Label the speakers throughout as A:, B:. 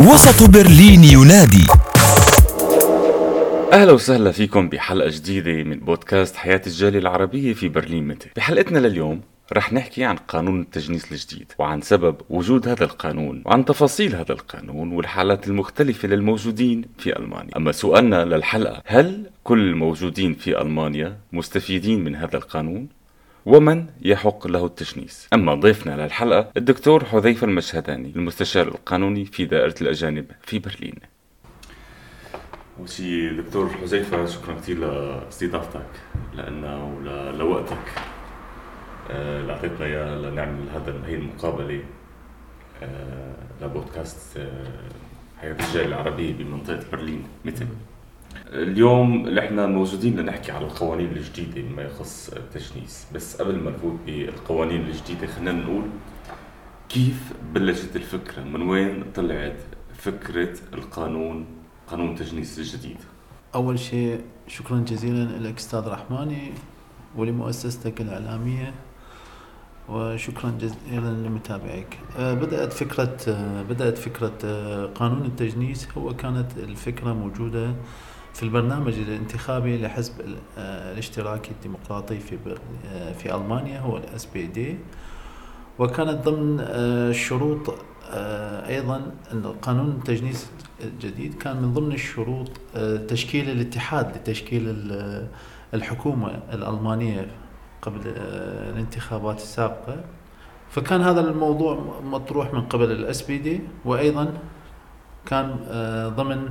A: وسط برلين ينادي.
B: أهلا وسهلا فيكم بحلقة جديدة من بودكاست حياة الجالية العربية في برلين متى بحلقتنا لليوم رح نحكي عن قانون التجنيس الجديد وعن سبب وجود هذا القانون وعن تفاصيل هذا القانون والحالات المختلفة للموجودين في ألمانيا. أما سؤالنا للحلقة هل كل الموجودين في ألمانيا مستفيدين من هذا القانون؟ ومن يحق له التجنيس أما ضيفنا للحلقة الدكتور حذيفة المشهداني المستشار القانوني في دائرة الأجانب في برلين. أول شيء دكتور حذيفة شكرا كثير لاستضافتك لأنه ولوقتك آه، اللي اعطيتنا إياه لنعمل هذا هي المقابلة آه، لبودكاست آه، حياة الجاليه العربية بمنطقة برلين. مثل. اليوم إحنا موجودين لنحكي على القوانين الجديدة بما يخص التجنيس. بس قبل ما نفوت بالقوانين الجديدة خلينا نقول كيف بلشت الفكرة؟ من وين طلعت فكرة القانون قانون التجنيس الجديد؟
C: أول شيء شكرا جزيلا لك أستاذ رحماني ولمؤسستك الإعلامية وشكرا جزيلا لمتابعيك. آه، بدأت فكرة آه، بدأت فكرة آه، قانون التجنيس. هو كانت الفكرة موجودة في البرنامج الانتخابي لحزب الاشتراكي الديمقراطي في في ألمانيا هو الاس بي دي وكانت ضمن الشروط أيضا أن قانون التجنيس الجديد كان من ضمن الشروط تشكيل الاتحاد لتشكيل الحكومة الألمانية قبل آه، الانتخابات السابقة. فكان هذا الموضوع مطروح من قبل الاس بي دي وأيضا كان آه، ضمن آه،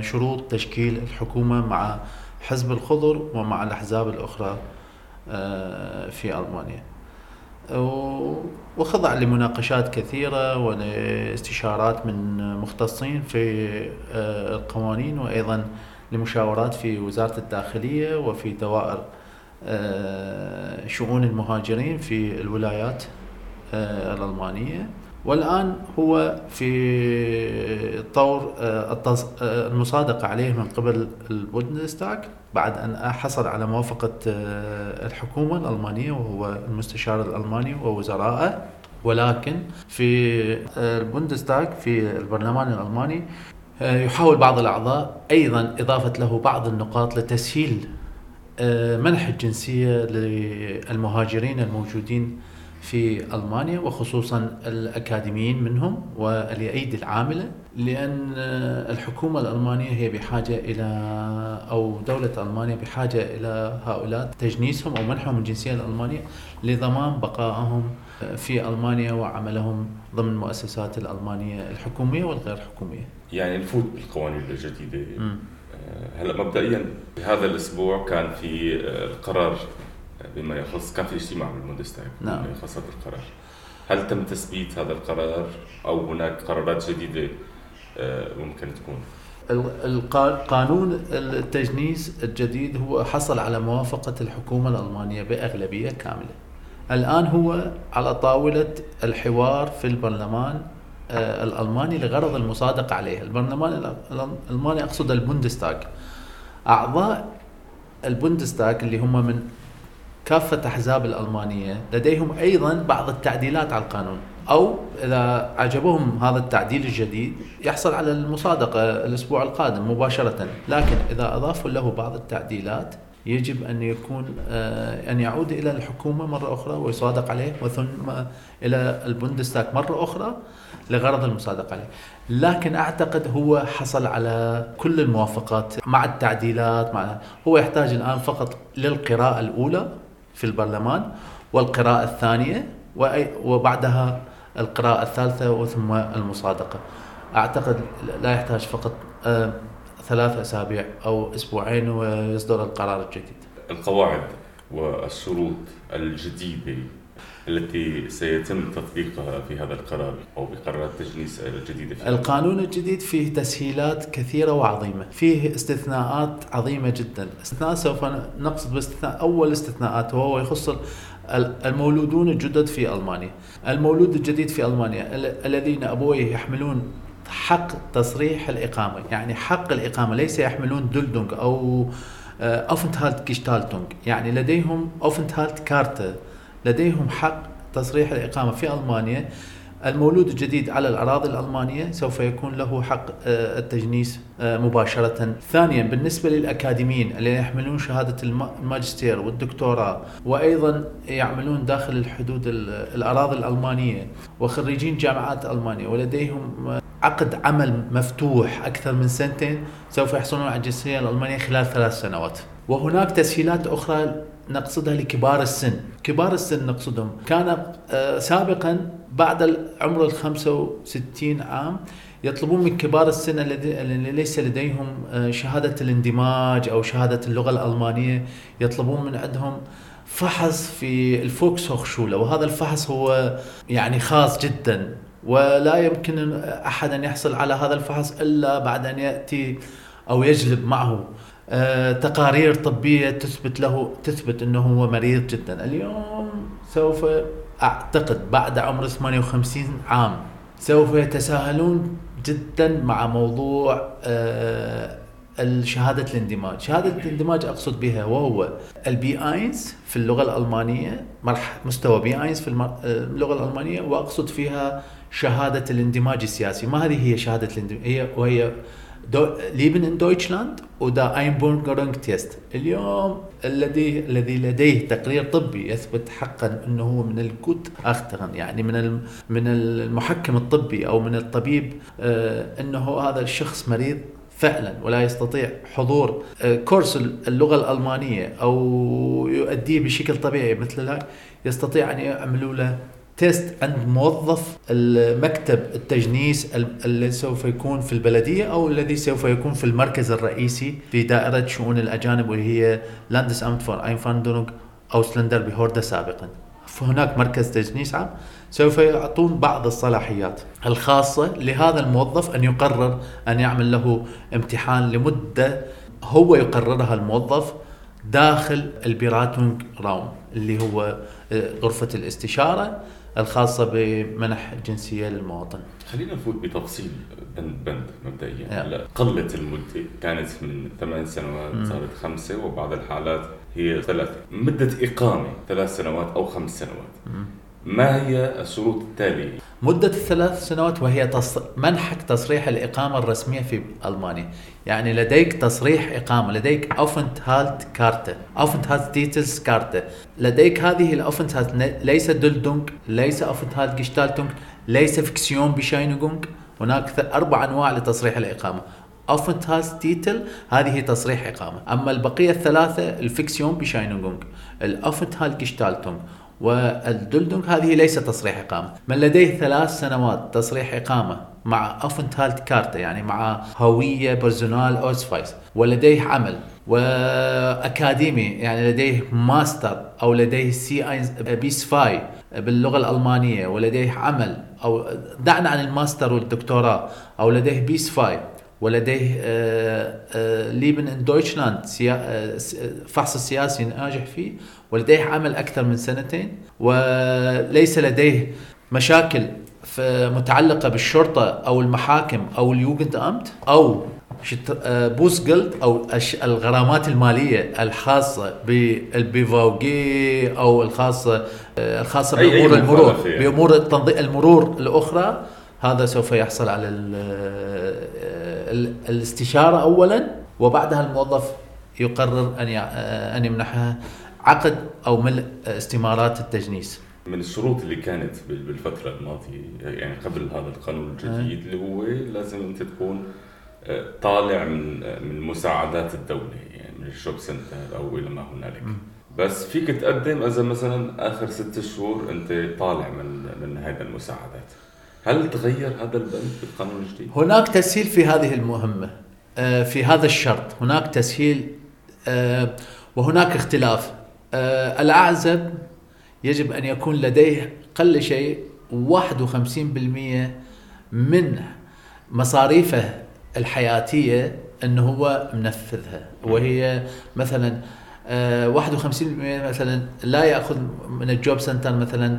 C: شروط تشكيل الحكومة مع حزب الخضر ومع الأحزاب الأخرى في ألمانيا. وخضع لمناقشات كثيرة ولاستشارات من مختصين في القوانين وأيضا لمشاورات في وزارة الداخلية وفي دوائر آه، شؤون المهاجرين في الولايات آه، الألمانية. والآن هو في طور آه، المصادقة عليه من قبل البوندستاغ بعد أن حصل على موافقة الحكومة الألمانية وهو المستشار الألماني ووزرائه. ولكن في البوندستاغ في البرلمان الألماني يحاول بعض الأعضاء أيضا إضافة له بعض النقاط لتسهيل آه، منح الجنسية للمهاجرين الموجودين في ألمانيا وخصوصا الأكاديميين منهم والأيدي العاملة لأن الحكومة الألمانية هي بحاجة إلى أو دولة ألمانيا بحاجة إلى هؤلاء تجنيسهم أو منحهم الجنسية الألمانية لضمان بقائهم في ألمانيا وعملهم ضمن المؤسسات الألمانية الحكومية والغير حكومية
B: يعني نفوت بالقوانين الجديدة م. آه، هلأ مبدئيا بهذا الأسبوع كان في آه، القرار بما يخص كان في اجتماع بالبوندستاغ نعم. بما يخص هذا القرار. هل تم تثبيت هذا القرار أو هناك قرارات جديدة آه، ممكن تكون؟
C: القانون التجنيس الجديد هو حصل على موافقة الحكومة الألمانية بأغلبية كاملة. الآن هو على طاولة الحوار في البرلمان آه، الألماني لغرض المصادقة عليه البرلمان الألماني أقصد البوندستاغ أعضاء البوندستاغ اللي هم من كافة أحزاب الألمانية لديهم أيضا بعض التعديلات على القانون أو إذا عجبهم هذا التعديل الجديد يحصل على المصادقة الأسبوع القادم مباشرة لكن إذا أضافوا له بعض التعديلات يجب أن يكون آه، أن يعود إلى الحكومة مرة أخرى ويصادق عليه وثم إلى البوندستاغ مرة أخرى لغرض المصادقة عليه. لكن أعتقد هو حصل على كل الموافقات مع التعديلات مع هو يحتاج الآن فقط للقراءة الأولى في البرلمان والقراءة الثانية وبعدها القراءة الثالثة وثم المصادقة. أعتقد لا يحتاج فقط آه، ثلاث أسابيع أو أسبوعين ويصدر القرار الجديد.
B: القواعد والشروط الجديدة التي سيتم تطبيقها في هذا القرار أو بقرارات التجنيس الجديده
C: فيه. القانون الجديد فيه تسهيلات كثيرة وعظيمة، فيه استثناءات عظيمة جدا، استثناء سوف نقصد باستثناء أول استثناءات وهو يخص المولودون الجدد في ألمانيا. المولود الجديد في ألمانيا الذين أبويه يحملون حق تصريح الإقامة. يعني حق الإقامة ليس يحملون دولدونغ أو أوفنتهالت كيشتالتونغ يعني لديهم أوفنتهالت كارتا. لديهم حق تصريح الإقامة في ألمانيا. المولود الجديد على الأراضي الألمانية سوف يكون له حق آه، التجنيس آه، مباشرة. ثانيا بالنسبة للأكاديميين اللي يحملون شهادة الم- الماجستير والدكتوراه وأيضا يعملون داخل الحدود ال- الأراضي الألمانية وخريجين جامعات ألمانيا ولديهم آه، عقد عمل مفتوح أكثر من سنتين سوف يحصلون على الجنسية الألمانية خلال ثلاث سنوات. وهناك تسهيلات أخرى نقصدها لكبار السن. كبار السن نقصدهم. كان آه، سابقا بعد عمر ال 65 عام يطلبون من كبار السن الذي اللي ليس لديهم آه، شهادة الاندماج أو شهادة اللغة الألمانية يطلبون من عندهم فحص في الفوكس هوخشولة وهذا الفحص هو يعني خاص جدا. ولا يمكن أحد أن يحصل على هذا الفحص إلا بعد أن يأتي أو يجلب معه. تقارير طبية تثبت له تثبت أنه هو مريض جدا. اليوم سوف أعتقد بعد عمر 58 عام سوف يتساهلون جدا مع موضوع آه، الشهادة الاندماج. شهادة الاندماج أقصد بها وهو ال B1 في اللغة الألمانية مستوى B1 في المر- اللغة الألمانية وأقصد فيها شهادة الاندماج السياسي. ما هذه هي شهادة الاندماج هي وهي Leben in Deutschland و der Einbürgerungstest. اليوم الذي الذي لديه تقرير طبي يثبت حقا إنه هو من ال Gutachtern يعني من من المحكم الطبي أو من الطبيب آه، إنه هذا الشخص مريض فعلا ولا يستطيع حضور آه، كورس اللغة الألمانية أو يؤديه بشكل طبيعي مثل ذلك يستطيع أن يعملوا له Test عند موظف المكتب التجنيس ال- الذي سوف يكون في البلدية أو الذي سوف يكون في المركز الرئيسي في دائرة شؤون الأجانب واللي هي Landesamt für Einwanderung Ausländerbehörde سابقا. فهناك مركز تجنيس عام سوف يعطون بعض الصلاحيات الخاصة لهذا الموظف أن يقرر أن يعمل له امتحان لمدة هو يقررها الموظف داخل ال Beratungsraum اللي هو آه، غرفة الاستشارة الخاصة بمنح الجنسية للمواطن.
B: خلينا نفوت بتفصيل بند بند مبدئيا. هلا قلت المده كانت من ثمان سنوات صارت خمسة وبعض الحالات هي ثلاث مدة إقامة ثلاث سنوات أو خمس سنوات. ما هي الشروط التالية؟
C: مدة الثلاث سنوات وهي تص... منحك تصريح الإقامة الرسمية في ألمانيا. يعني لديك تصريح إقامة لديك أوفنت هالت كارتا أوفنت هالت ديتلز كارتا لديك هذه ال Aufenthalt ليس Duldung ليس Aufenthaltsgestattung ليس Fiktionsbescheinigung هناك أربع أنواع لتصريح الإقامة. Aufenthaltstitel هذه تصريح إقامة، أما البقية الثلاثة ال Fiktionsbescheinigung، ال Aufenthalt وال Duldung هذه ليس تصريح إقامة، من لديه ثلاث سنوات تصريح إقامة مع Aufenthaltskarte يعني مع هوية Personalausweis ولديه عمل وأكاديمي يعني لديه ماستر أو لديه C bis zwei باللغة الألمانية ولديه عمل أو دعنا عن الماستر والدكتوراه أو لديه bis zwei ولديه آه، آه، Leben in Deutschland آه، فحص السياسي ناجح فيه. ولديه عمل أكثر من سنتين. وليس لديه مشاكل متعلقة بالشرطة أو المحاكم Amt أو شت- آه، Bußgeld أو الغرامات المالية الخاصة بال BVG أو
B: الخاصة الخاصة
C: بأمور المرور. بأمور المرور الأخرى. هذا سوف يحصل على ال ال الاستشارة اولا وبعدها الموظف يقرر أن أن يمنحها عقد أو ملء استمارات التجنيس.
B: من الشروط اللي كانت بال- بالفترة الماضية يعني قبل هذا القانون الجديد اللي هو لازم أنت تكون آه، طالع من آه، من مساعدات الدولة يعني من الشوب سنتر أو إلى ما هنالك. بس فيك تقدم إذا مثلا آخر ست شهور أنت طالع من من هذه المساعدات. هل تغير هذا البند بالقانون الجديد؟
C: هناك تسهيل في هذه المهمة آه، في هذا الشرط. هناك تسهيل آه، وهناك اختلاف. آه، الأعزب يجب أن يكون لديه قل شيء 51% من مصاريفه الحياتية أنه هو منفذها. وهي مثلا آه، 51% مثلا لا يأخذ من ال Jobcenter مثلا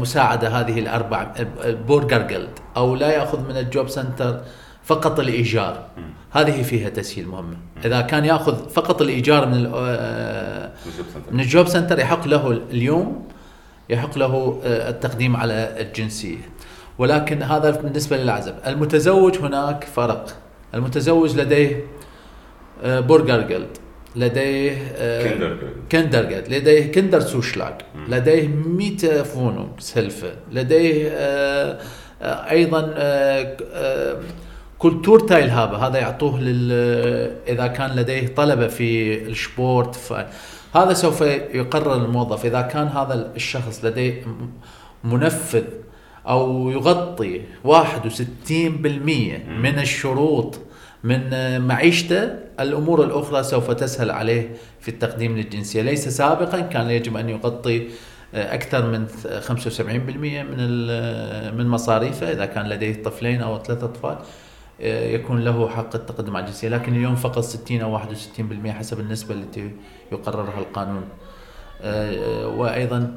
C: مساعدة هذه الأربع Bürgergeld أو لا يأخذ من ال Jobcenter فقط الإيجار. هذه فيها تسهيل مهمه إذا كان يأخذ فقط الإيجار من آه،
B: من
C: ال Jobcenter. يحق له اليوم يحق له آه، التقديم على الجنسية. ولكن هذا بالنسبة للعزب. المتزوج هناك فرق. المتزوج لديه آه، Bürgergeld لديه آه،
B: Kindergarten.
C: Kindergarten لديه Kinderzuschlag لديه Miete Wohnungs سلفة لديه آه، آه، أيضا آه، آه، Kultur Teilhabe هذا يعطوه لل إذا كان لديه طلبة في ال Sport. ف- هذا سوف يقرر الموظف. إذا كان هذا الشخص لديه منفذ أو يغطي 61% من الشروط من آه، معيشته. الأمور الأخرى سوف تسهل عليه في التقديم للجنسية. ليس سابقا كان يجب أن يغطي آه، أكثر من 75% من ال- من مصاريفه. إذا كان لديه طفلين أو ثلاث أطفال آه، يكون له حق التقدم على الجنسية. لكن اليوم فقط 60 أو 61% حسب النسبة التي يقررها القانون. آه، وأيضا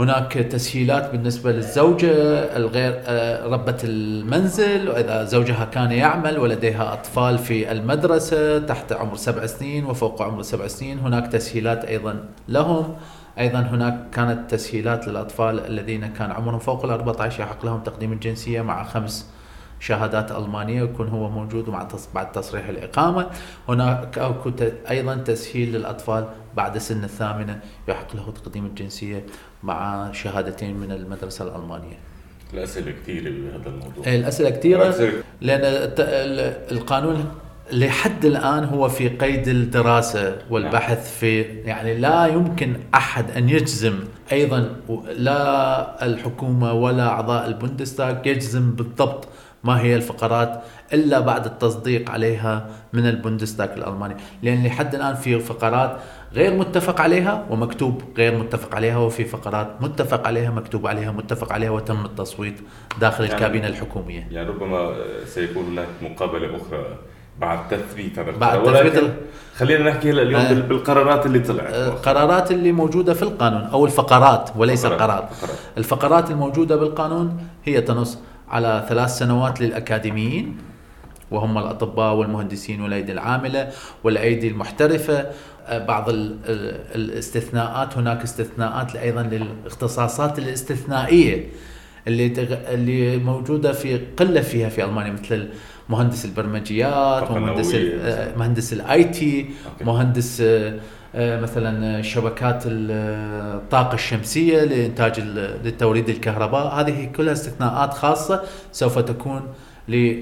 C: هناك تسهيلات بالنسبة للزوجة الغير آه، ربة المنزل وإذا زوجها كان يعمل ولديها أطفال في المدرسة تحت عمر سبع سنين وفوق عمر سبع سنين هناك تسهيلات أيضا لهم. أيضا هناك كانت تسهيلات للأطفال الذين كان عمرهم فوق ال 14 يحق لهم تقديم الجنسية مع خمس شهادات ألمانية يكون هو موجود مع. بعد تصريح الإقامة هناك أكو. أيضا تسهيل للأطفال بعد سن الثامنة يحق له تقديم الجنسية مع شهادتين من المدرسة الألمانية
B: الأسئلة كثيرة بهذا الموضوع
C: الأسئلة كثيرة. لأن القانون لحد الآن هو في قيد الدراسة والبحث في يعني لا يمكن أحد أن يجزم أيضا و- لا الحكومة ولا أعضاء البوندستاغ يجزم بالضبط ما هي الفقرات إلا بعد التصديق عليها من البوندستاغ الألماني لأن لحد الآن في فقرات غير متفق عليها ومكتوب غير متفق عليها وفي فقرات متفق عليها مكتوب عليها متفق عليها وتم التصويت داخل
B: يعني-
C: الكابينة الحكومية
B: يعني ربما سيكون هناك مقابلة أخرى بعد تثبيت هذا
C: بعد. تثبيت
B: خلينا نحكي هلا اليوم
C: آه.
B: بال- بالقرارات اللي طلعت
C: القرارات اللي موجودة في القانون أو الفقرات وليس. القرار
B: فقرات.
C: الفقرات الموجودة بالقانون هي تنص على ثلاث سنوات للأكاديميين وهم الأطباء والمهندسين والأيدي العاملة والأيدي المحترفة آه، بعض ال- ال- الاستثناءات هناك استثناءات أيضا للاختصاصات الاستثنائية اللي تغ... اللي موجودة في قلة فيها في ألمانيا مثل مهندس البرمجيات ومهندس. آه، مهندس ال
B: IT.
C: مهندس آه، آه، مثلا شبكات ال- الطاقة الشمسية لإنتاج ال- لتوريد الكهرباء. هذه كلها استثناءات خاصة سوف تكون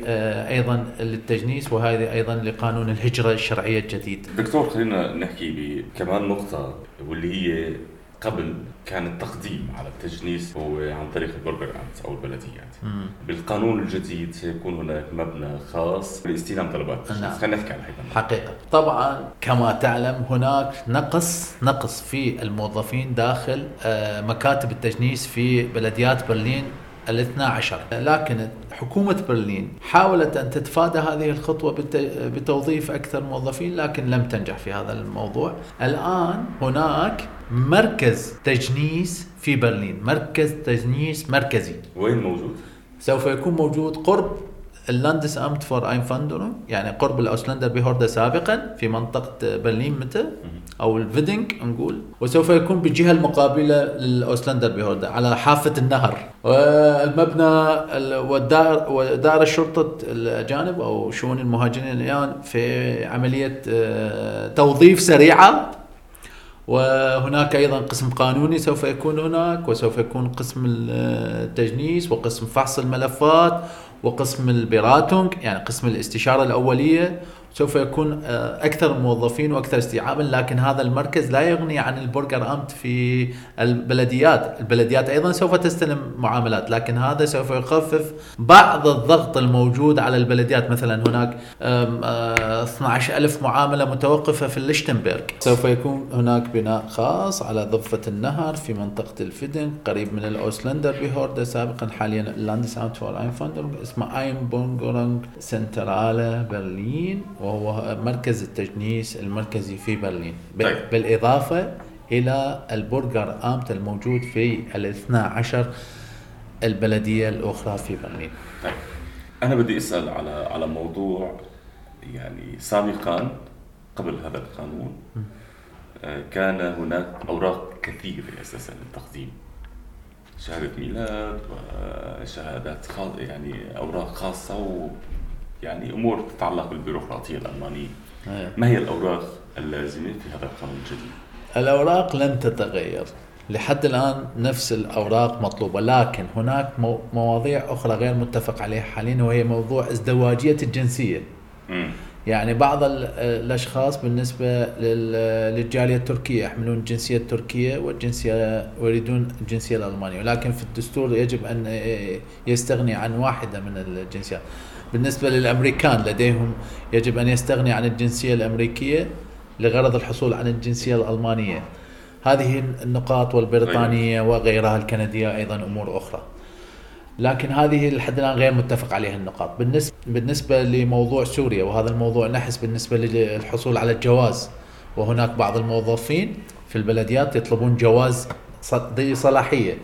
C: آه، أيضا للتجنيس وهذه أيضا لقانون الهجرة الشرعية الجديد.
B: دكتور خلينا نحكي بكمان نقطة واللي هي قبل كان التقديم على التجنيس هو عن طريق البرجر أمت أو البلديات. بالقانون الجديد سيكون هناك مبنى خاص لاستلام طلبات التجنيس.
C: نعم.
B: خلينا نحكي عن هذا
C: حقيقة. طبعا كما تعلم هناك نقص نقص في الموظفين داخل آه، مكاتب التجنيس في بلديات برلين الاثنى عشر. لكن حكومة برلين حاولت أن تتفادى هذه الخطوة بتوظيف أكثر موظفين لكن لم تنجح في هذا الموضوع. الآن هناك مركز تجنيس في برلين. مركز تجنيس مركزي.
B: وين موجود؟
C: سوف يكون موجود قرب ال Landesamt für Einwanderung يعني قرب الأوسلندر بيهوردا سابقا في منطقة برلين متى؟ أو الفيدنج نقول. وسوف يكون بالجهه المقابلة لل Ausländerbehörde على حافة النهر. والمبنى ال- والدار ودار الشرطة الاجانب أو شؤون المهاجرين الآن في عملية آه، توظيف سريعة. وهناك أيضا قسم قانوني سوف يكون هناك وسوف يكون قسم التجنيس وقسم فحص الملفات وقسم ال Beratung يعني قسم الاستشارة الأولية. سوف يكون آه، أكثر موظفين وأكثر استيعابا لكن هذا المركز لا يغني عن ال Bürgeramt في البلديات، البلديات أيضا سوف تستلم معاملات لكن هذا سوف يخفف بعض الضغط الموجود على البلديات. مثلا هناك آم، آه، 12 ألف معاملة متوقفة في الليشتنبرغ. سوف يكون هناك بناء خاص على ضفة النهر في منطقة الفيدن قريب من ال Ausländerbehörde سابقا حاليا Landesamt für اسمه Einbürgerungszentrale برلين وهو مركز التجنيس المركزي في برلين.
B: طيب.
C: بالإضافة إلى ال Bürgeramt الموجود في الاثنى عشر البلدية الأخرى في برلين.
B: طيب. أنا بدي أسأل على على موضوع يعني سابقا قبل هذا القانون. آه، كان هناك أوراق كثيرة أساسا للتقديم. شهادة ميلاد وشهادات خاص يعني أوراق خاصة و يعني أمور تتعلق بالبيروقراطية الألمانية
C: إيه.
B: ما هي الأوراق اللازمة في هذا القانون الجديد؟
C: الأوراق لن تتغير لحد الآن نفس الأوراق مطلوبة لكن هناك مو- مواضيع أخرى غير متفق عليها حاليا وهي موضوع ازدواجية الجنسية
B: مم.
C: يعني بعض ال- الأشخاص بالنسبة لل- للجالية التركية يحملون الجنسية التركية والجنسية ويريدون الجنسية الألمانية ولكن في الدستور يجب أن يستغني عن واحدة من الجنسيات بالنسبة للأمريكان لديهم يجب أن يستغني عن الجنسية الأمريكية لغرض الحصول على الجنسية الألمانية. هذه النقاط والبريطانية وغيرها الكندية أيضا أمور أخرى. لكن هذه لحد الان غير متفق عليها النقاط. بالنسبة بالنسبة لموضوع سوريا وهذا الموضوع نحس بالنسبة للحصول على الجواز. وهناك بعض الموظفين في البلديات يطلبون جواز ذي صلاحية.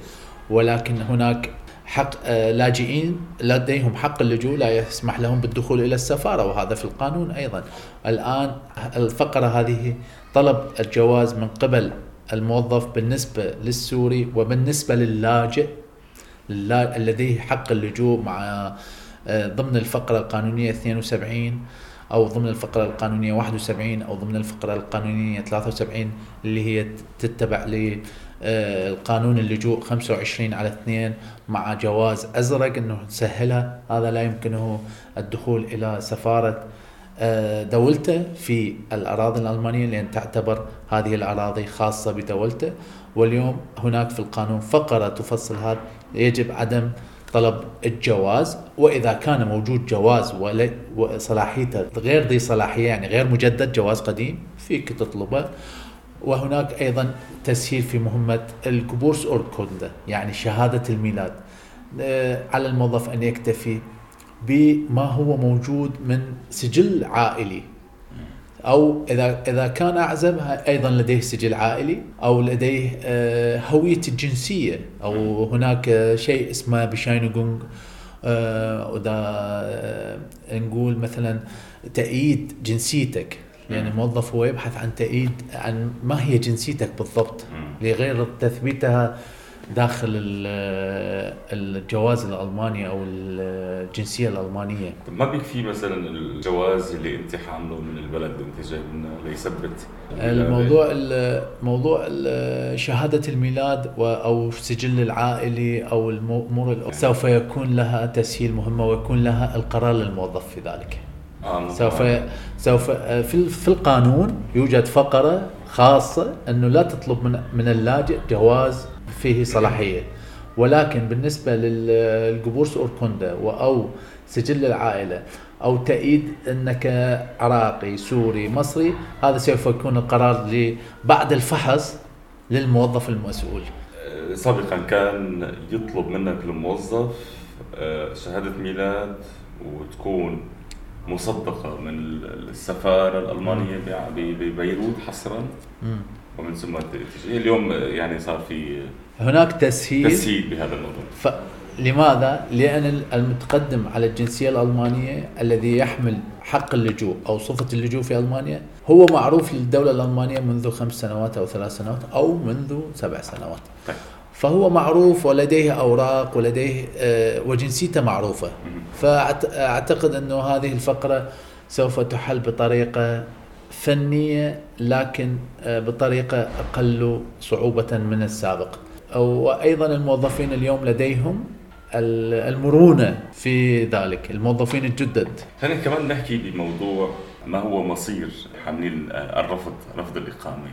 C: ولكن هناك حق آه، لاجئين لديهم حق اللجوء لا يسمح لهم بالدخول إلى السفارة وهذا في القانون أيضا. الآن الفقرة هذه طلب الجواز من قبل الموظف بالنسبة للسوري وبالنسبة للاجئ للا- لديه حق اللجوء مع آه، ضمن الفقرة القانونية 72 أو ضمن الفقرة القانونية 71 أو ضمن الفقرة القانونية 73 اللي هي تتبع للقانون اللجوء 25 على 2 مع جواز أزرق أنه تسهلها هذا لا يمكنه الدخول إلى سفارة آه، دولته في الأراضي الألمانية لأن تعتبر هذه الأراضي خاصة بدولته. واليوم هناك في القانون فقرة تفصل هذا يجب عدم طلب الجواز. وإذا كان موجود جواز وصلاحيته غير ذي صلاحية يعني غير مجدد جواز قديم فيك تطلبه. وهناك أيضا تسهيل في مهمة الكبورس أوركوندا يعني شهادة الميلاد. آه، على الموظف أن يكتفي بما هو موجود من سجل عائلي. أو إذا إذا كان أعزب أيضا لديه سجل عائلي أو لديه آه، هوية الجنسيه أو هناك شيء اسمه بشاينغونغ آه، وإذا آه، نقول مثلا تأييد جنسيتك. يعني الموظف هو يبحث عن تأييد عن ما هي جنسيتك بالضبط. لغير تثبيتها داخل ال- الجواز الألماني أو الجنسية
B: الألمانية. ما بيكفي مثلا الجواز اللي انت حامله من البلد اللي انت جاي منه ليثبت؟
C: الموضوع ال- موضوع ال- شهادة الميلاد أو سجل العائلي أو الأمور ال- سوف يكون لها تسهيل مهمة ويكون لها القرار للموظف في ذلك.
B: آه
C: سوف سوف في في القانون يوجد فقرة خاصة أنه لا تطلب من من اللاجئ جواز فيه صلاحية. ولكن بالنسبة لل Geburtsurkunde أو سجل العائلة أو تأييد أنك عراقي سوري مصري هذا سوف يكون القرار بعد الفحص للموظف المسؤول.
B: آه، سابقا كان يطلب منك الموظف آه، شهادة ميلاد وتكون مصدقة من ال- السفارة الألمانية ب- ب- ببيروت حصرا. ومن ثم تجي اليوم يعني صار في
C: هناك تسهيل.
B: تسهيل بهذا الموضوع.
C: فلماذا؟ لأن المتقدم على الجنسية الألمانية الذي يحمل حق اللجوء أو صفة اللجوء في ألمانيا هو معروف للدولة الألمانية منذ خمس سنوات أو ثلاث سنوات أو منذ سبع سنوات.
B: طيب.
C: فهو معروف ولديه أوراق ولديه آه، وجنسيته معروفة. فأعتقد أنه هذه الفقرة سوف تحل بطريقة فنية لكن آه، بطريقة أقل صعوبة من السابق. وأيضا الموظفين اليوم لديهم ال- المرونة في ذلك الموظفين الجدد.
B: خلينا كمان نحكي بموضوع ما هو مصير حاملين آه، الرفض رفض الإقامة.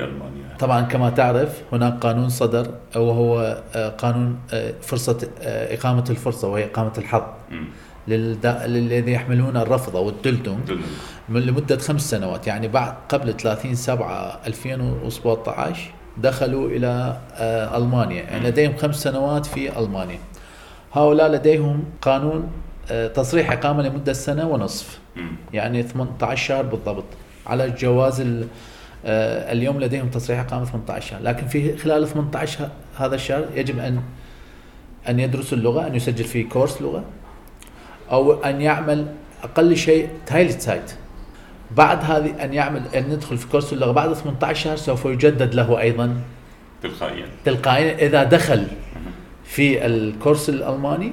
B: بألمانيا
C: طبعا كما تعرف هناك قانون صدر وهو آه، قانون آه، فرصة آه، إقامة الفرصة وهي إقامة الحظ.
B: مم.
C: للد- للذي يحملون الرفض أو من لمدة خمس سنوات يعني بعد قبل 30 7 2017 دخلوا إلى ألمانيا. يعني لديهم خمس سنوات في ألمانيا. هؤلاء لديهم قانون تصريح إقامة لمدة سنة ونصف. يعني 18 شهر بالضبط على آه، اليوم لديهم تصريح إقامة 18 شهر لكن في خلال 18 ه- هذا الشهر يجب أن أن يدرس اللغة أن يسجل في Kurs لغة أو أن يعمل أقل شيء Teilzeit بعد هذه أن يعمل أن يدخل في Kurs اللغة بعد 18 شهر سوف يجدد له أيضا
B: تلقائيا.
C: تلقائيا. إذا دخل في ال Kurs الألماني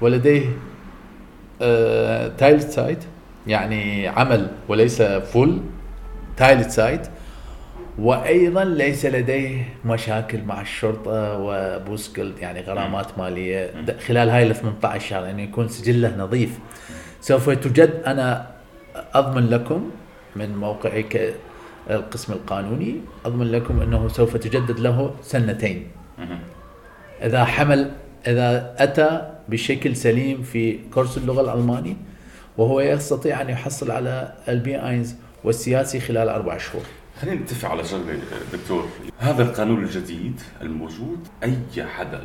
C: ولديه آه، Teilzeit يعني عمل وليس Voll Teilzeit وأيضا ليس لديه مشاكل مع الشرطة و Bußgeld يعني غرامات مالية. خلال هاي ال 18 شهر يعني يكون سجله نظيف. سوف توجد أنا أضمن لكم من موقعي كالقسم القانوني أضمن لكم إنه سوف تجدد له سنتين. إذا حمل إذا أتى بشكل سليم في Kurs اللغة الألماني وهو يستطيع أن يحصل على ال B eins والسياسي خلال أربع شهور.
B: خلينا نتفق على شغله دكتور. هذا القانون الجديد الموجود أي حدا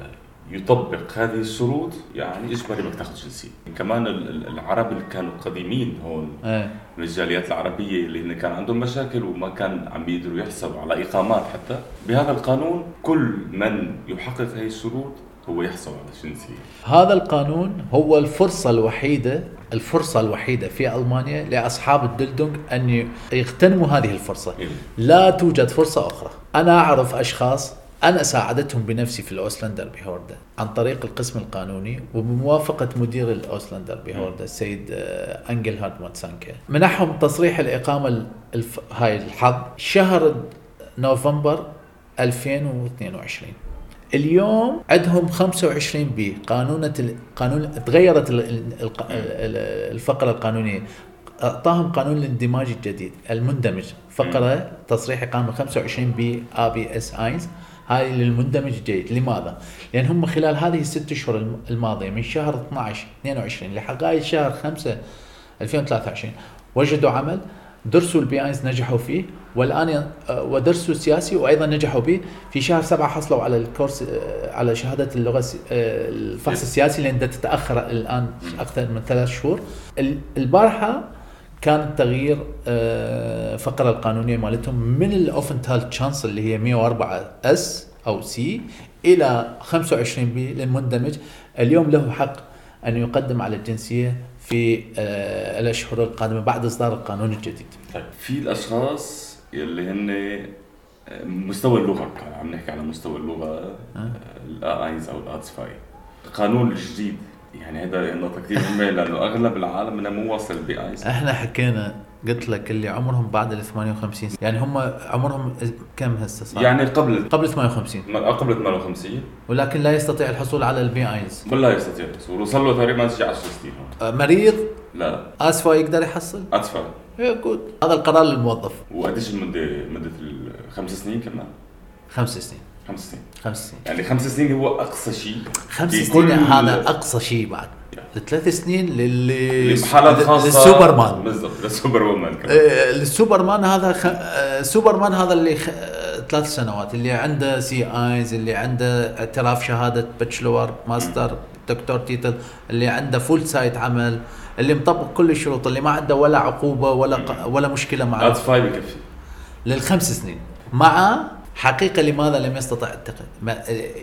B: يطبق هذه الشروط يعني إجباري بدك تاخذ جنسية. كمان ال- ال- العرب اللي كانوا قديمين هون
C: إيه.
B: من الجاليات العربية اللي هن كان عندهم مشاكل وما كان عم بيقدروا يحصلوا على إقامات حتى. بهذا القانون كل من يحقق هذه الشروط هو يحصل على جنسيه
C: هذا القانون هو الفرصة الوحيدة الفرصة الوحيدة في ألمانيا لأصحاب ال Duldung أن يغتنموا هذه الفرصة.
B: إيه.
C: لا توجد فرصة أخرى. أنا أعرف أشخاص أنا ساعدتهم بنفسي في ال Ausländerbehörde عن طريق القسم القانوني وبموافقة مدير ال Ausländerbehörde السيد آه، إنجلهارد مازانكه منحهم تصريح الإقامة ال- الف... هاي الحظ شهر نوفمبر 2022 اليوم عندهم 25 b. قانونة ال- قانون تغيرت ال- ال- الق- ال- الفقرة القانونية. أعطاهم قانون الاندماج الجديد المندمج. فقرة تصريح إقامة 25 b Abs eins. هاي للمندمج الجيد لماذا؟ لأن هم خلال هذه الست أشهر الم- الماضية من شهر 12 22 لغاية شهر 5 2023 وجدوا عمل درسوا ال B eins نجحوا فيه والآن آه، ودرسوا السياسي وأيضا نجحوا به. في شهر سبعة حصلوا على الكورس آه، على شهادة اللغة آه، الفحص السياسي لأن تتأخر الآن أكثر من ثلاث شهور. ال- البارحة كان تغيير آه، فقرة القانونية مالتهم من ال Aufenthaltschance اللي هي 104 اس أو سي إلى 25 b للمندمج. اليوم له حق أن يقدم على الجنسية في الأشهر القادمة بعد إصدار القانون الجديد.
B: طيب في الأشخاص اللي هن مستوى اللغة عم نحكي على مستوى اللغة الاينز أو الاتسفاي القانون الجديد يعني هذا نقطة كثير مهمة لأنه أغلب العالم منها مو واصل B eins
C: إحنا حكينا قلت لك اللي عمرهم بعد ال 58 يعني هم عمرهم كم هسه صار؟
B: يعني قبل
C: قبل 58
B: ما- قبل 58
C: ولكن لا يستطيع الحصول على ال B eins
B: ولا يستطيع الوصول وصل له تقريبا شي 10 سنين.
C: آه، مريض؟
B: لا.
C: A zwei يقدر يحصل؟
B: ادفع
C: إيه، جود هذا القرار للموظف.
B: وقديش المده مدة الخمس سنين كمان.
C: خمس سنين.
B: خمس سنين.
C: خمس سنين.
B: يعني خمس سنين هو أقصى شيء
C: خمس سنين هذا أقصى شيء بعد. الثلاث سنين للي
B: لحالات خاصه
C: للسوبرمان.
B: بالضبط لل Superwoman كمان.
C: آه، هذا خ... آه، سوبرمان هذا اللي خ... آه، ثلاث سنوات اللي عنده سي ايز اللي عنده اعتراف شهادة Bachelor Master Doktortitel اللي عنده Vollzeit عمل اللي مطبق كل الشروط اللي ما عنده ولا عقوبة ولا ق... ولا مشكلة مع
B: ادفاي بكفي
C: للخمس سنين. مع حقيقة لماذا لم يستطع التقل ما...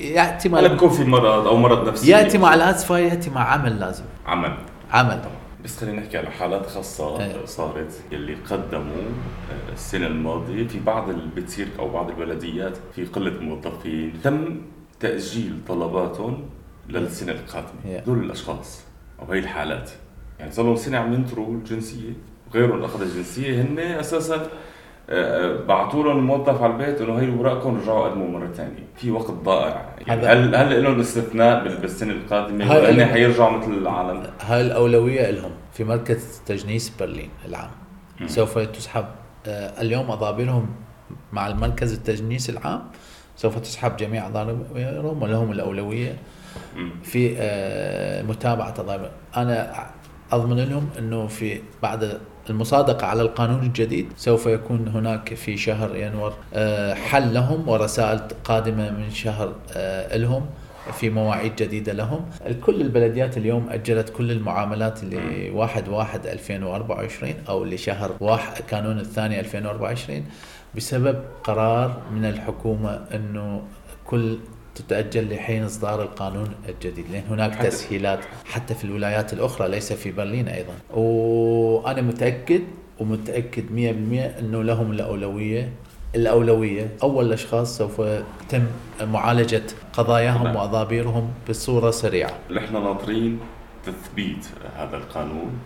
B: يأتي
C: مع
B: بكون في مرض أو مرض نفسي.
C: يأتي مع الاتسفا يأتي مع عمل لازم.
B: عمل.
C: عمل.
B: بس خلينا نحكي على حالات خاصة
C: إيه.
B: صارت اللي قدموا آه، السنة الماضية في بعض اللي بتصير أو بعض البلديات في قلة موظفين تم تأجيل طلباتهم للسنة القادمة.
C: Yeah.
B: دول الأشخاص. أو هي الحالات. يعني صار لهم سنة عم ينطروا الجنسية وغيرهم أخذ الجنسية هن أساسا بعثوا لهم الموظف على البيت انه هي اوراقكم رجعوا قدموا مرة ثانية، في وقت ضائع، يعني هل هل لهم استثناء بال- بالسنة
C: القادمة؟
B: ولا
C: ال-
B: حيرجعوا مثل العالم؟
C: هاي الأولوية لهم في مركز تجنيس برلين العام. سوف تسحب آه، اليوم أضابرهم مع المركز التجنيس العام. سوف تسحب جميع أضابرهم ولهم الأولوية
B: مم.
C: في آه، متابعة أضابر أنا أضمن لهم أنه في بعد المصادقة على القانون الجديد سوف يكون هناك في شهر يناير آه، حل لهم ورسائل قادمة من شهر آه، لهم في مواعيد جديدة لهم. كل البلديات اليوم أجلت كل المعاملات اللي واحد واحد 2024 أو لشهر واحد كانون الثاني 2024 بسبب قرار من الحكومة أنه كل تتأجل لحين إصدار القانون الجديد لأن هناك
B: حتى-
C: تسهيلات حتى في الولايات الأخرى ليس في برلين أيضا. وأنا متأكد ومتأكد 100% أنه لهم الأولوية الأولوية. أول الأشخاص سوف يتم معالجة قضاياهم. وأضابيرهم بصورة سريعة.
B: نحن ناطرين تثبيت هذا القانون؟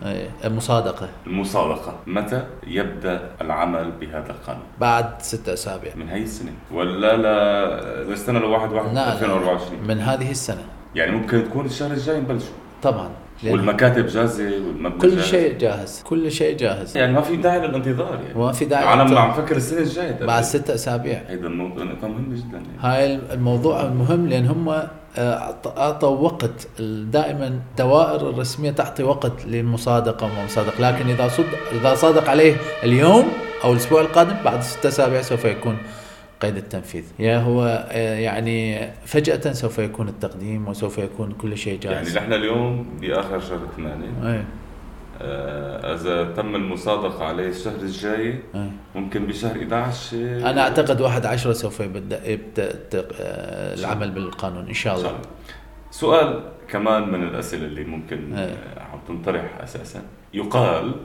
C: المصادقة.
B: المصادقة. متى يبدأ العمل بهذا القانون؟
C: بعد ستة أسابيع.
B: من هي السنة. ولا لا للسنة لواحد واحد
C: لا
B: 2024
C: من هذه السنة.
B: يعني ممكن تكون الشهر الجاي نبلشوا
C: طبعا.
B: والمكاتب جاهزة والمبنى
C: كل
B: جاهز.
C: شيء جاهز كل شيء جاهز
B: يعني ما في داعي للانتظار يعني
C: وما في داعي أنا.
B: عم فكر السنة الجاية
C: بعد ستة أسابيع
B: هيدا النقطة نقطة مهمة جدا يعني.
C: هاي الموضوع المهم لأن هم آه، أعطوا وقت دائما الدوائر الرسمية تعطي وقت للمصادقة وما مصادق لكن إذا صد إذا صادق عليه اليوم أو الأسبوع القادم بعد ستة أسابيع سوف يكون قيد التنفيذ. يا هو آه، يعني فجأة سوف يكون التقديم وسوف يكون كل شيء
B: يعني
C: جاهز
B: نحن اليوم بآخر شهر 8
C: إيه
B: آه، إذا تم المصادقة عليه الشهر الجاي ممكن بشهر 11 آه،
C: أنا أعتقد واحد عشرة سوف يبدأ يبدأ آه، العمل بالقانون إن شاء
B: إن شاء
C: الله.
B: سؤال كمان من الأسئلة اللي ممكن عم تنطرح أساسا. يقال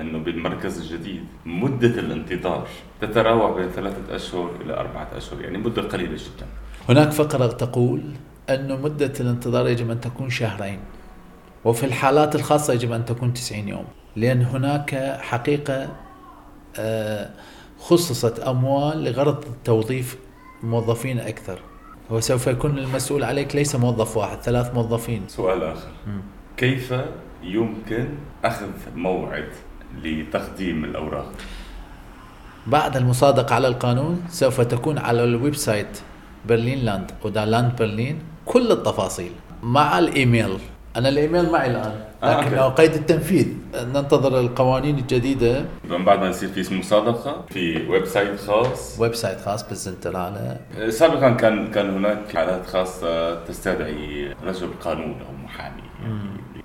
B: انه بالمركز الجديد مدة الانتظار تتراوح بين ثلاثة أشهر إلى أربعة أشهر يعني مدة قليلة جدا.
C: هناك فقرة تقول أن مدة الانتظار يجب أن تكون شهرين وفي الحالات الخاصة يجب أن تكون 90 يوم لأن هناك حقيقة آه، خصصت أموال لغرض توظيف موظفين أكثر وسوف يكون المسؤول عليك ليس موظف واحد ثلاث موظفين.
B: سؤال آخر. كيف يمكن أخذ موعد لتقديم الأوراق.
C: بعد المصادقة على القانون سوف تكون على ال website Berlin Land oder Land Berlin كل التفاصيل مع الإيميل. أنا الإيميل معي الآن
B: آه،
C: لكن
B: okay.
C: قيد التنفيذ ننتظر القوانين الجديدة.
B: من بعد ما يصير في مصادقة في website خاص.
C: website خاص بال Zentrale.
B: سابقا كان كان هناك حالات خاصة تستدعي رجل قانون أو محامي يعني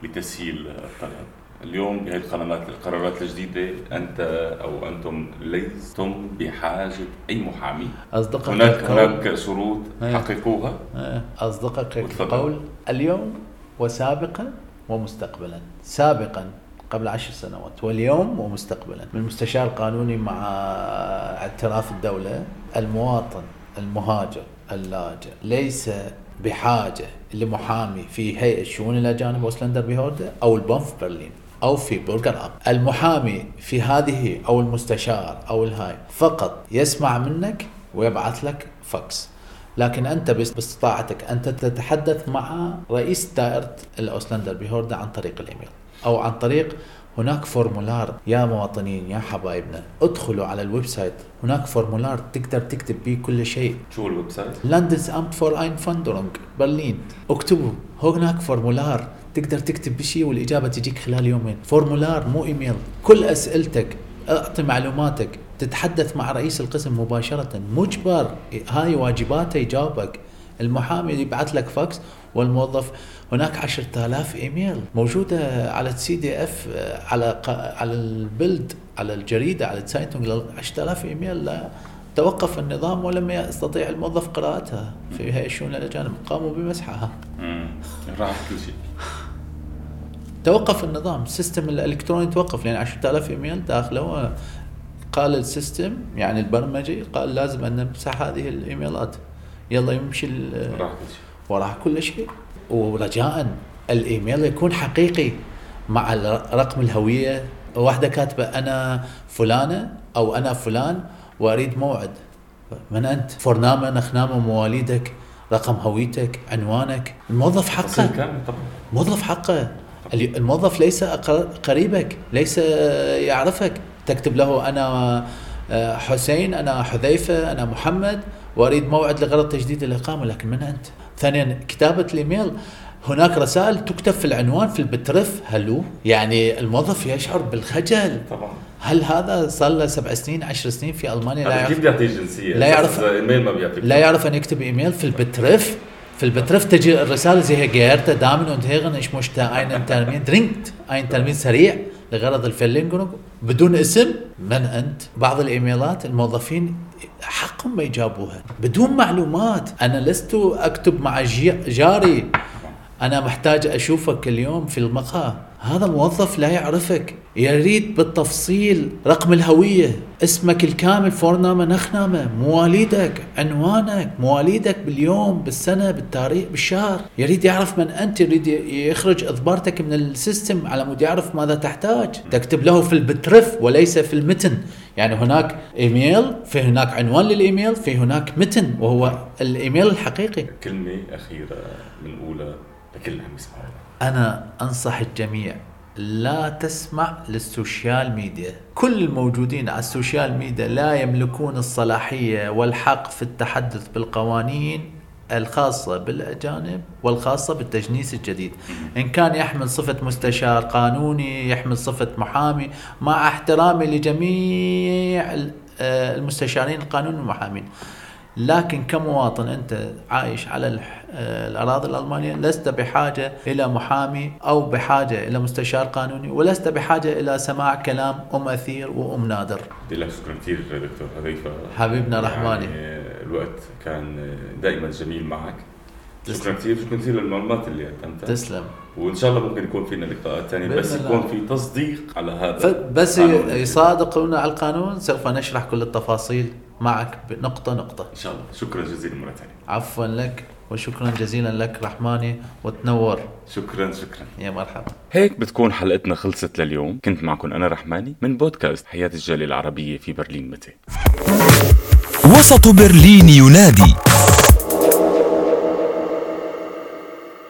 B: لتسهيل الطلب اليوم بهذه القرارات القرارات الجديدة أنت أو أنتم لستم بحاجة أي محامي
C: اصدقك
B: هناك
C: القول
B: هناك شروط
C: أيه.
B: حققوها.
C: آه،
B: وتفضل.
C: القول اليوم وسابقا ومستقبلا. سابقا قبل عشر سنوات. واليوم ومستقبلا. المستشار القانوني مع اعتراف الدولة المواطن المهاجر اللاجئ. ليس بحاجة لمحامي في هيئة شؤون الأجانب Ausländerbehörde أو ال BAMF برلين. أو في Bürgeramt المحامي في هذه أو المستشار أو الهاي فقط يسمع منك ويبعث لك فاكس. لكن أنت باستطاعتك أنت تتحدث مع رئيس دائرة ال Ausländerbehörde عن طريق الإيميل. أو عن طريق هناك Formular يا مواطنين يا حبايبنا ادخلوا على ال website. هناك Formular تقدر تكتب به كل شيء.
B: شو
C: ال website؟ Landesamt für Einwanderung برلين اكتبوا هناك Formular تقدر تكتب بشيء والإجابة تجيك خلال يومين. Formular مو إيميل. كل أسئلتك أعطي معلوماتك تتحدث مع رئيس القسم مباشرة. مجبر. هاي واجباته يجاوبك. المحامي يبعث لك فاكس والموظف. هناك 10000 إيميل. موجودة على ال ZDF على على ال Bild على الجريدة على ال Zeitung 10000 إيميل توقف النظام ولم يستطيع الموظف قراءتها. في هيئة الشؤون الأجانب قاموا بمسحها.
B: راح كل شيء.
C: توقف النظام. ال system الإلكتروني توقف لأن 10000 إيميل داخله. قال ال system يعني البرمجي قال لازم أن نمسح هذه الإيميلات. يلا يمشي
B: راح كل شيء.
C: وراح كل شيء. ورجاء الإيميل يكون حقيقي مع رقم الهوية. واحدة كاتبة أنا فلانة أو أنا فلان. وأريد موعد. من أنت؟ فرنامة نخنامة مواليدك رقم هويتك عنوانك. الموظف حقه.
B: كاملة طبعا.
C: موظف حقه. ال- الموظف ليس قريبك ليس يعرفك. تكتب له أنا آه، حسين أنا حذيفة أنا محمد وأريد موعد لغرض تجديد الإقامة لكن من أنت؟ ثانيا كتابة الإيميل. هناك رسائل تكتب في العنوان في ال Betreff. Hallo؟ يعني الموظف يشعر بالخجل.
B: طبعا.
C: هل هذا صار له سبع سنين عشر سنين في ألمانيا؟ لا يعرف
B: كيف بيعطي جنسية؟
C: لا يعرف-
B: إذا إيميل ما بيعطيك
C: لا يعرف أن يكتب إيميل. في ال Betreff في ال Betreff تجي الرسالة Sehr geehrte Damen und Herren ich möchte einen Termin dringend einen Termin سريع. لغرض ال Verlängerung بدون اسم من أنت؟ بعض الإيميلات الموظفين حقهم ما يجابوها بدون معلومات. أنا لست أكتب مع جاري. أنا محتاج أشوفك اليوم في المقهى. هذا موظف لا يعرفك. يريد بالتفصيل رقم الهوية اسمك الكامل Vorname Nachname مواليدك عنوانك مواليدك باليوم بالسنة بالتاريخ بالشهر. يريد يعرف من أنت يريد يخرج إضبارتك من ال system على مود يعرف ماذا تحتاج. تكتب له في ال Betreff وليس في المتن. يعني هناك إيميل في هناك عنوان للإيميل في هناك متن وهو الإيميل الحقيقي.
B: كلمة أخيرة بنقولها لكل اللي عم يسمعونا
C: أنا أنصح الجميع لا تسمع للسوشيال ميديا. كل الموجودين على السوشيال ميديا لا يملكون الصلاحية والحق في التحدث بالقوانين الخاصة بالأجانب والخاصة بالتجنيس الجديد. إن كان يحمل صفة مستشار قانوني يحمل صفة محامي مع احترامي لجميع آه، المستشارين القانون والمحامين. لكن كمواطن أنت عايش على الأراضي الألمانية لست بحاجة إلى محامي أو بحاجة إلى مستشار قانوني ولست بحاجة إلى سماع كلام أم أثير وأم نادر
B: شكرا كثير دكتور حذيفة
C: حبيبنا رحماني.
B: يعني الوقت كان دائما جميل معك
C: تسلم.
B: شكرا كثير شكرا كثير للمعلومات اللي قدمتها
C: تسلم
B: وإن شاء الله ممكن يكون فينا لقاءات ثانية بس
C: بإذن
B: يكون
C: الله.
B: في تصديق على هذا القانون.
C: يصادقونا على القانون سوف نشرح كل التفاصيل معك نقطه نقطة.
B: إن شاء الله. شكرا جزيلا مرة ثانية.
C: عفوا لك وشكرا جزيلا لك رحماني وتنور.
B: شكرا شكرا.
C: يا مرحبا.
B: هيك بتكون حلقتنا خلصت لليوم. كنت معكم أنا رحماني من بودكاست حياة الجالية العربية في برلين متى
A: وسط برلين ينادي.